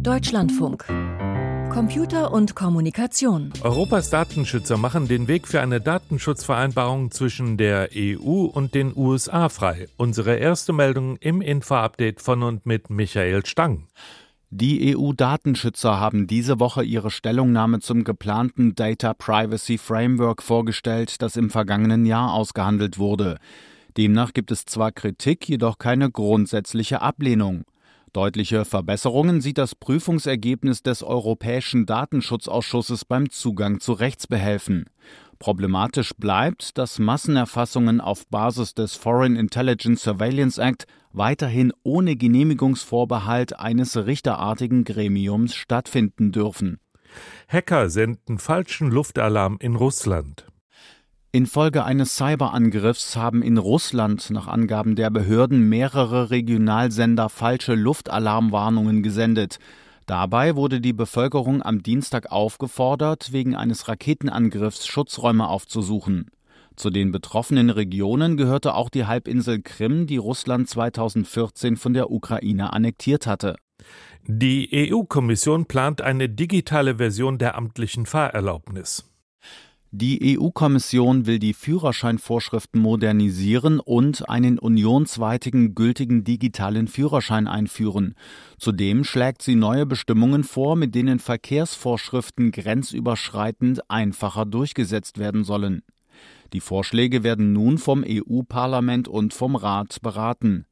Deutschlandfunk. Computer und Kommunikation. Europas Datenschützer machen den Weg für eine Datenschutzvereinbarung zwischen der EU und den USA frei. Unsere erste Meldung im Info-Update von und mit Michael Stang. Die EU-Datenschützer haben diese Woche ihre Stellungnahme zum geplanten Data Privacy Framework vorgestellt, das im vergangenen Jahr ausgehandelt wurde. Demnach gibt es zwar Kritik, jedoch keine grundsätzliche Ablehnung. Deutliche Verbesserungen sieht das Prüfungsergebnis des Europäischen Datenschutzausschusses beim Zugang zu Rechtsbehelfen. Problematisch bleibt, dass Massenerfassungen auf Basis des Foreign Intelligence Surveillance Act weiterhin ohne Genehmigungsvorbehalt eines richterartigen Gremiums stattfinden dürfen. Hacker senden falschen Luftalarm in Russland. Infolge eines Cyberangriffs haben in Russland nach Angaben der Behörden mehrere Regionalsender falsche Luftalarmwarnungen gesendet. Dabei wurde die Bevölkerung am Dienstag aufgefordert, wegen eines Raketenangriffs Schutzräume aufzusuchen. Zu den betroffenen Regionen gehörte auch die Halbinsel Krim, die Russland 2014 von der Ukraine annektiert hatte. Die EU-Kommission plant eine digitale Version der amtlichen Fahrerlaubnis. Die EU-Kommission will die Führerscheinvorschriften modernisieren und einen unionsweitigen gültigen digitalen Führerschein einführen. Zudem schlägt sie neue Bestimmungen vor, mit denen Verkehrsvorschriften grenzüberschreitend einfacher durchgesetzt werden sollen. Die Vorschläge werden nun vom EU-Parlament und vom Rat beraten.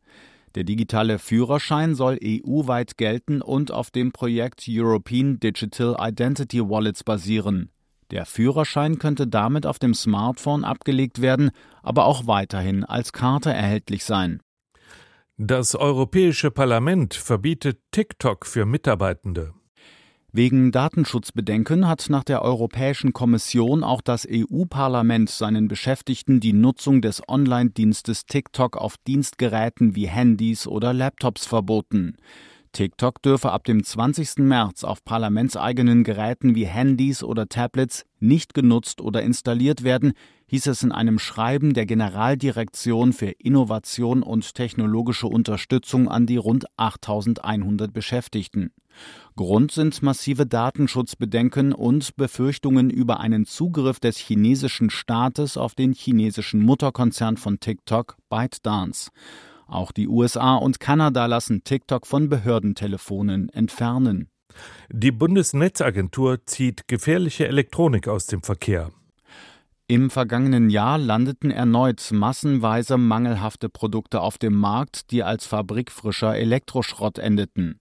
Der digitale Führerschein soll EU-weit gelten und auf dem Projekt European Digital Identity Wallets basieren. Der Führerschein könnte damit auf dem Smartphone abgelegt werden, aber auch weiterhin als Karte erhältlich sein. Das Europäische Parlament verbietet TikTok für Mitarbeitende. Wegen Datenschutzbedenken hat nach der Europäischen Kommission auch das EU-Parlament seinen Beschäftigten die Nutzung des Online-Dienstes TikTok auf Dienstgeräten wie Handys oder Laptops verboten. TikTok dürfe ab dem 20. März auf parlamentseigenen Geräten wie Handys oder Tablets nicht genutzt oder installiert werden, hieß es in einem Schreiben der Generaldirektion für Innovation und technologische Unterstützung an die rund 8100 Beschäftigten. Grund sind massive Datenschutzbedenken und Befürchtungen über einen Zugriff des chinesischen Staates auf den chinesischen Mutterkonzern von TikTok, ByteDance. Auch die USA und Kanada lassen TikTok von Behördentelefonen entfernen. Die Bundesnetzagentur zieht gefährliche Elektronik aus dem Verkehr. Im vergangenen Jahr landeten erneut massenweise mangelhafte Produkte auf dem Markt, die als fabrikfrischer Elektroschrott endeten.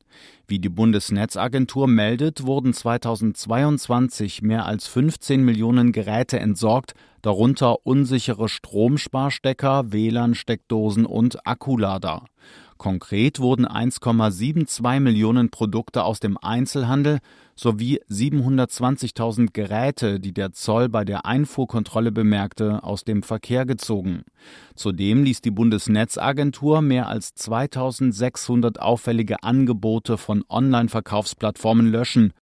Wie die Bundesnetzagentur meldet, wurden 2022 mehr als 15 Millionen Geräte entsorgt, darunter unsichere Stromsparstecker, WLAN-Steckdosen und Akkulader. Konkret wurden 1,72 Millionen Produkte aus dem Einzelhandel sowie 720.000 Geräte, die der Zoll bei der Einfuhrkontrolle bemerkte, aus dem Verkehr gezogen. Zudem ließ die Bundesnetzagentur mehr als 2600 auffällige Angebote von Online-Verkaufsplattformen löschen,